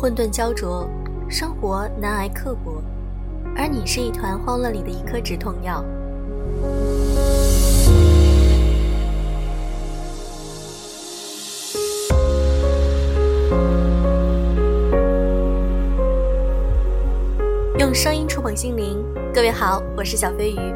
混沌焦灼，生活难挨刻薄，而你是一团欢乐里的一颗止痛药。用声音触碰心灵，各位好，我是小飞鱼。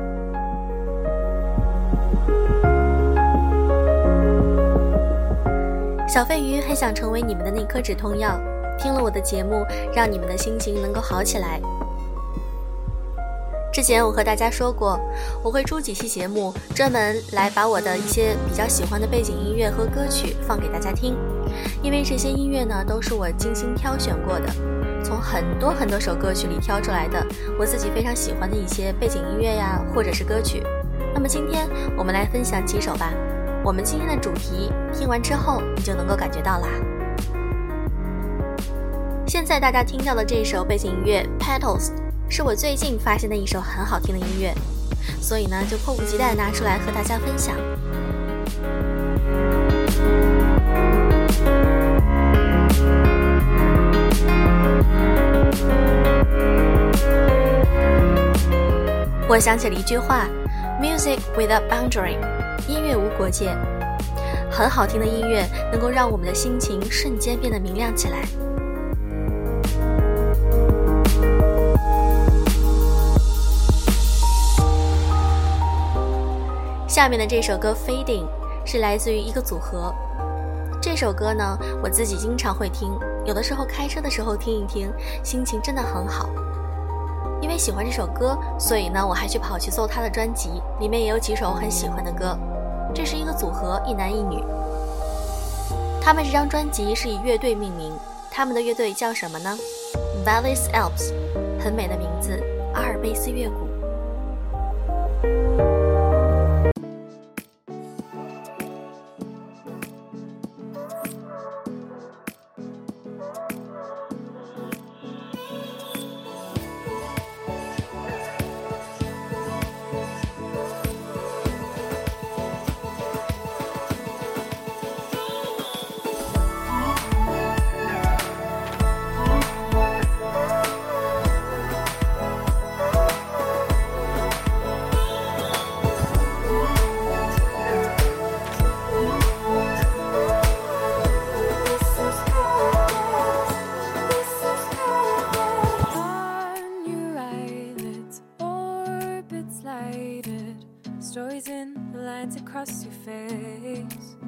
小飞鱼很想成为你们的那颗止痛药，听了我的节目，让你们的心情能够好起来。之前我和大家说过，我会出几期节目，专门来把我的一些比较喜欢的背景音乐和歌曲放给大家听，因为这些音乐呢都是我精心挑选过的，从很多很多首歌曲里挑出来的，我自己非常喜欢的一些背景音乐呀，或者是歌曲。那么今天我们来分享几首吧。我们今天的主题听完之后，你就能够感觉到啦。现在大家听到的这首背景音乐《Petals》是我最近发现的一首很好听的音乐，所以呢，就迫不及待拿出来和大家分享。我想起了一句话：“Music without boundary。”音乐无国界，很好听的音乐能够让我们的心情瞬间变得明亮起来。下面的这首歌《Fading》是来自于一个组合。这首歌呢，我自己经常会听，有的时候开车的时候听一听，心情真的很好。因为喜欢这首歌，所以呢，我还去跑去搜他的专辑，里面也有几首我很喜欢的歌。这是一个组合，一男一女。他们这张专辑是以乐队命名，他们的乐队叫什么呢？Valleys Alps，很美的名字，阿尔卑斯乐谷。lines across your face.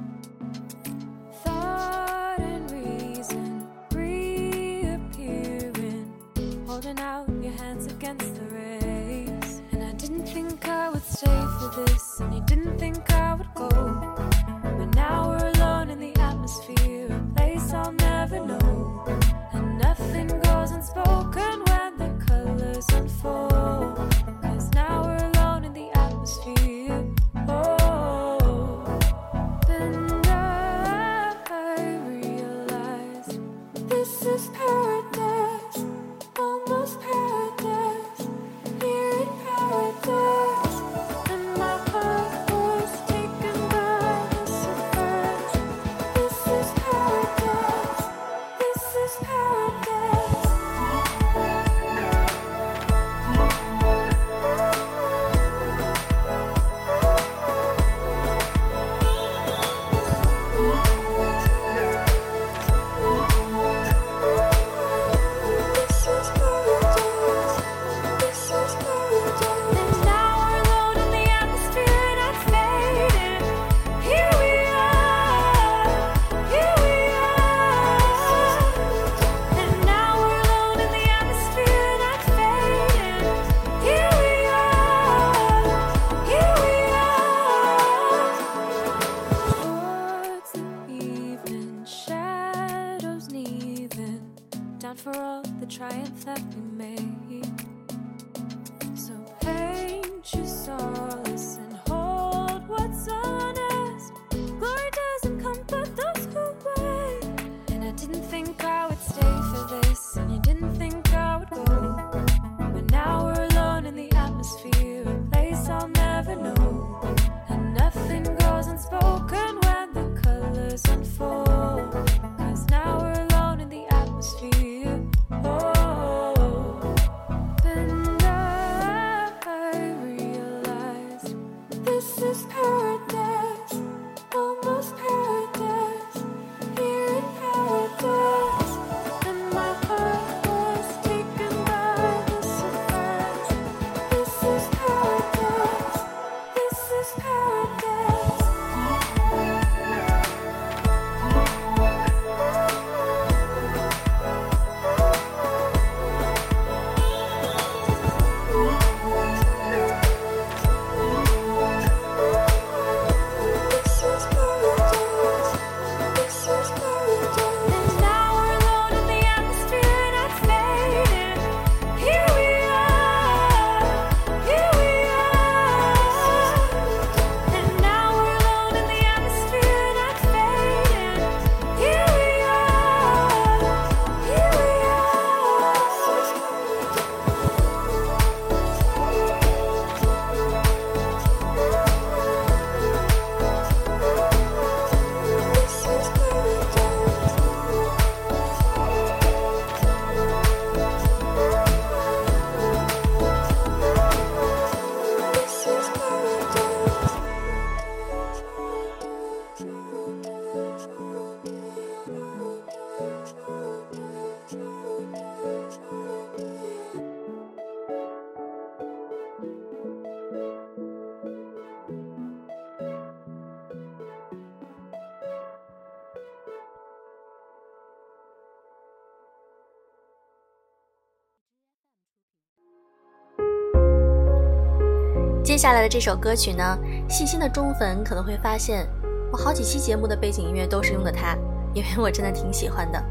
接下来的这首歌曲呢，细心的忠粉可能会发现，我好几期节目的背景音乐都是用的它，因为我真的挺喜欢的。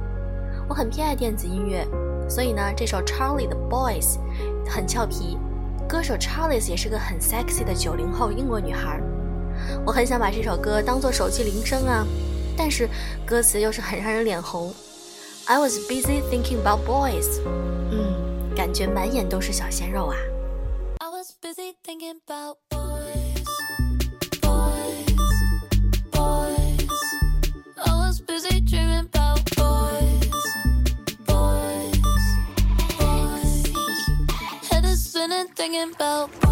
我很偏爱电子音乐，所以呢，这首 Charlie 的 Boys 很俏皮，歌手 Charlie 也是个很 sexy 的九零后英国女孩。我很想把这首歌当做手机铃声啊，但是歌词又是很让人脸红。I was busy thinking about boys，嗯，感觉满眼都是小鲜肉啊。Thinking about boys, boys, boys. I was busy dreaming about boys, boys, boys. Head is spinning thinking about I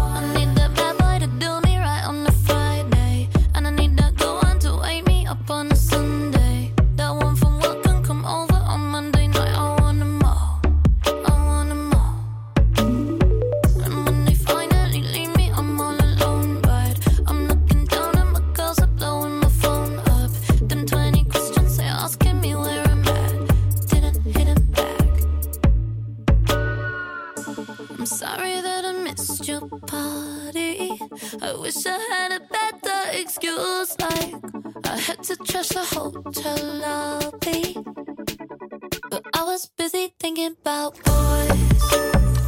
that I missed your party. I wish I had a better excuse, like I had to trash the hotel lobby. But I was busy thinking about boys, boys,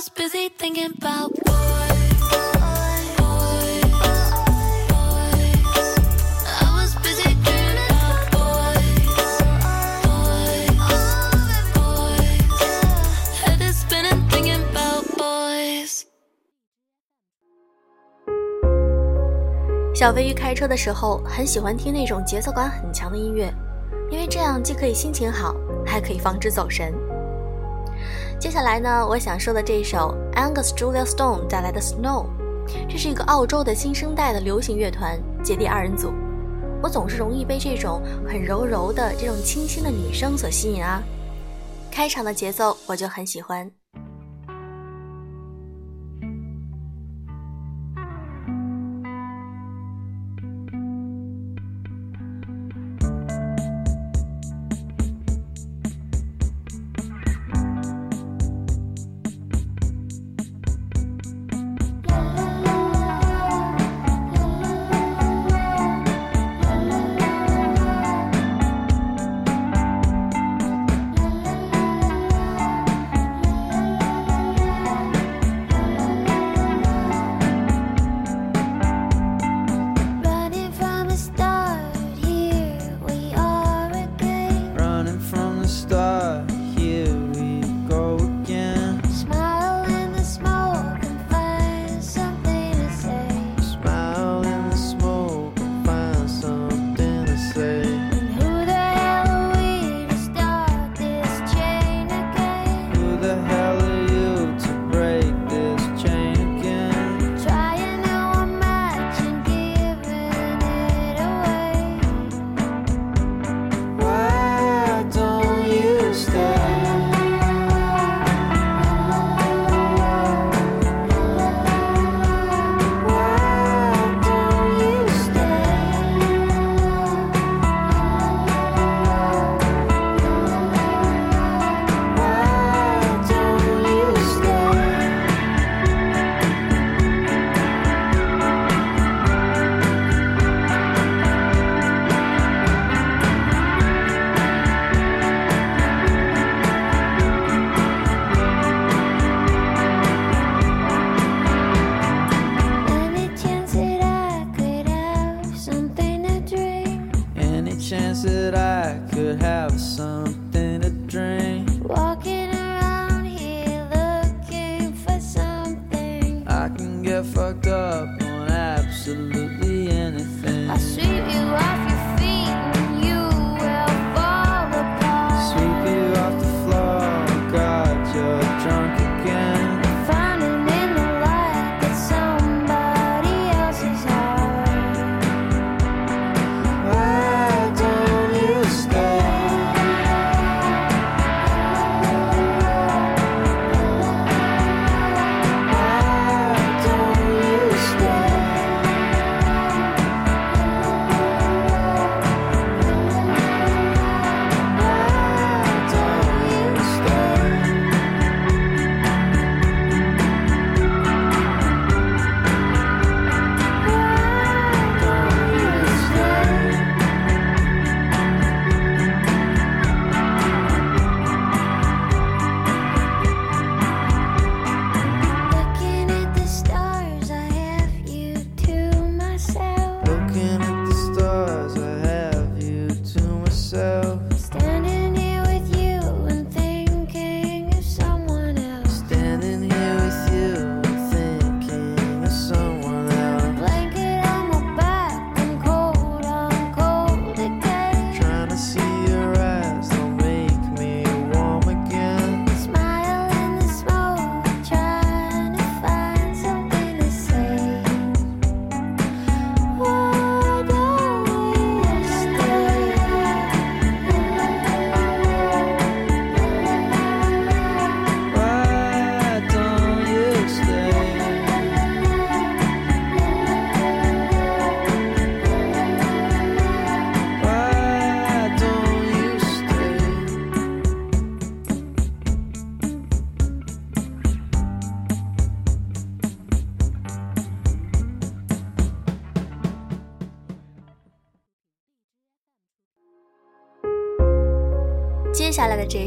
I was busy thinking about boys, boys, boys. I was busy dreaming about boys, boys, boys. Head is spinning thinking about boys. 小飞鱼开车的时候很喜欢听那种节奏感很强的音乐，因为这样既可以心情好，还可以防止走神。接下来呢，我想说的这首 Angus Julia Stone 带来的《Snow》，这是一个澳洲的新生代的流行乐团姐弟二人组。我总是容易被这种很柔柔的、这种清新的女声所吸引啊。开场的节奏我就很喜欢。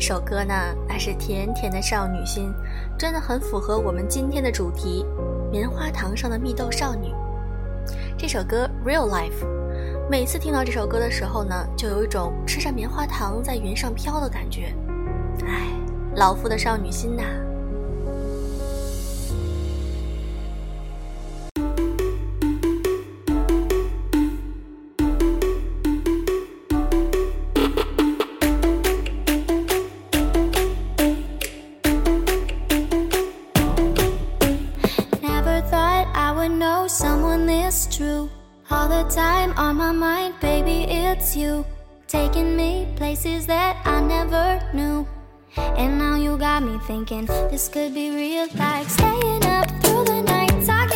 这首歌呢，那是甜甜的少女心，真的很符合我们今天的主题，《棉花糖上的蜜豆少女》这首歌《Real Life》。每次听到这首歌的时候呢，就有一种吃着棉花糖在云上飘的感觉。哎，老夫的少女心呐！you taking me places that I never knew. And now you got me thinking this could be real, like staying up through the night talking.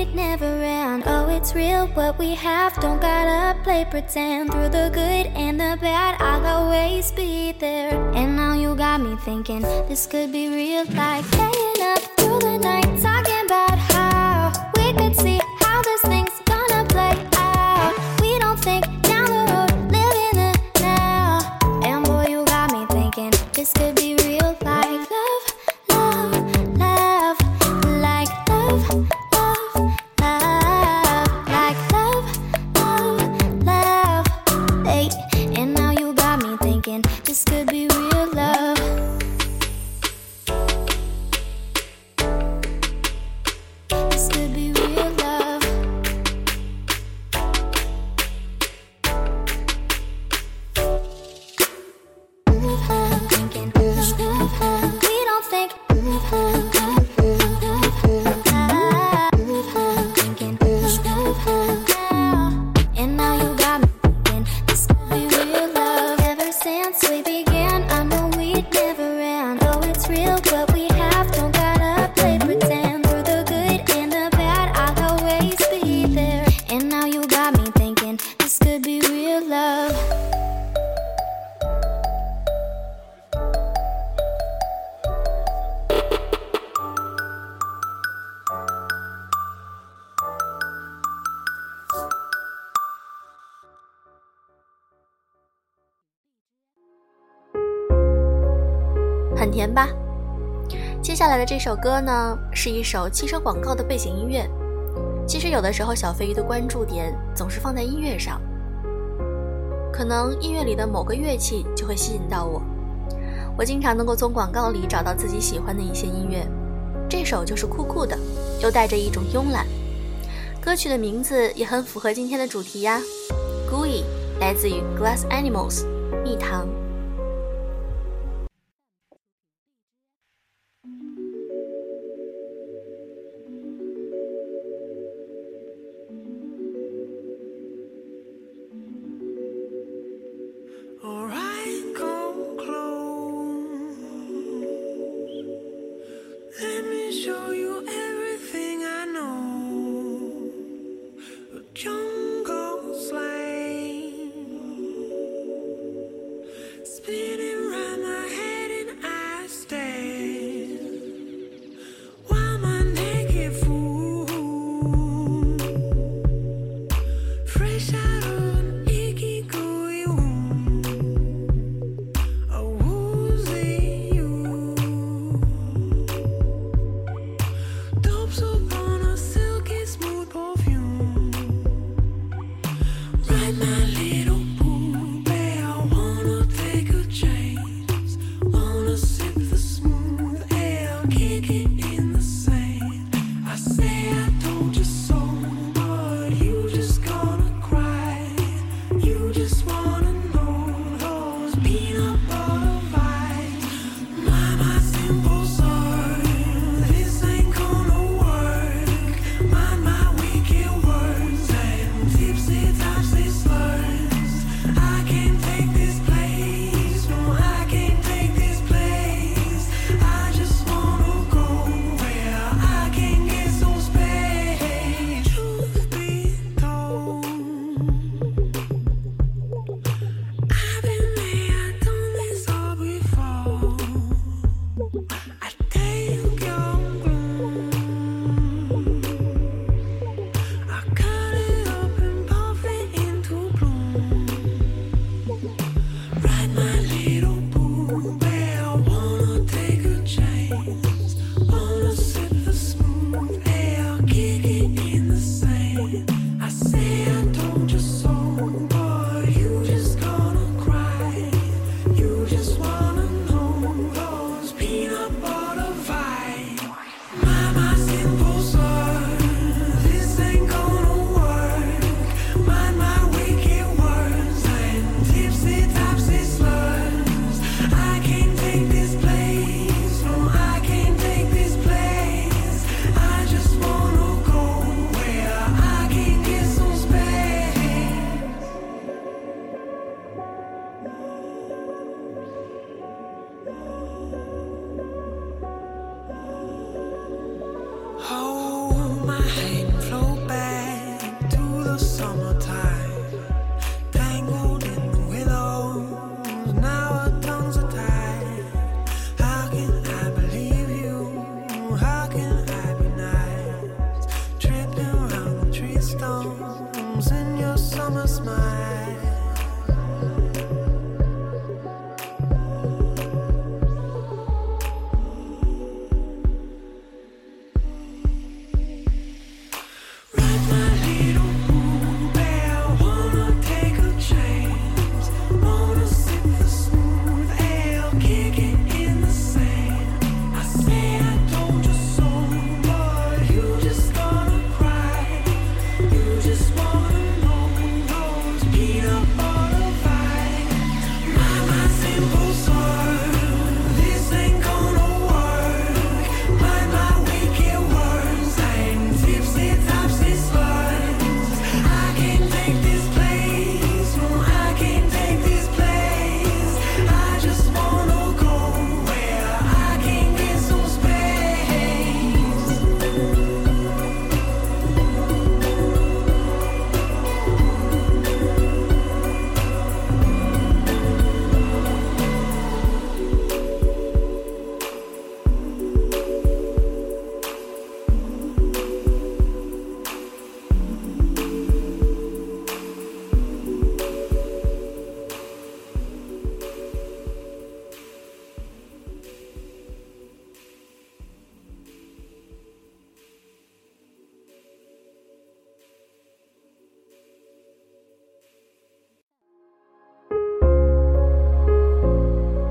it never ends. Oh, it's real what we have. Don't gotta play pretend. Through the good and the bad, I'll always be there. And now you got me thinking this could be real, life. staying up through the night. 很甜吧？接下来的这首歌呢，是一首汽车广告的背景音乐。其实有的时候，小飞鱼的关注点总是放在音乐上，可能音乐里的某个乐器就会吸引到我。我经常能够从广告里找到自己喜欢的一些音乐，这首就是酷酷的，又带着一种慵懒。歌曲的名字也很符合今天的主题呀，Gooey，来自于 Glass Animals，蜜糖。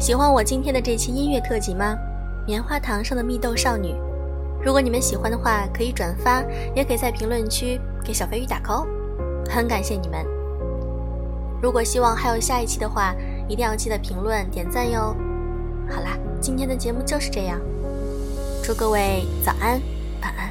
喜欢我今天的这期音乐特辑吗？棉花糖上的蜜豆少女。如果你们喜欢的话，可以转发，也可以在评论区给小飞鱼打 call，很感谢你们。如果希望还有下一期的话，一定要记得评论点赞哟。好啦，今天的节目就是这样，祝各位早安，晚安。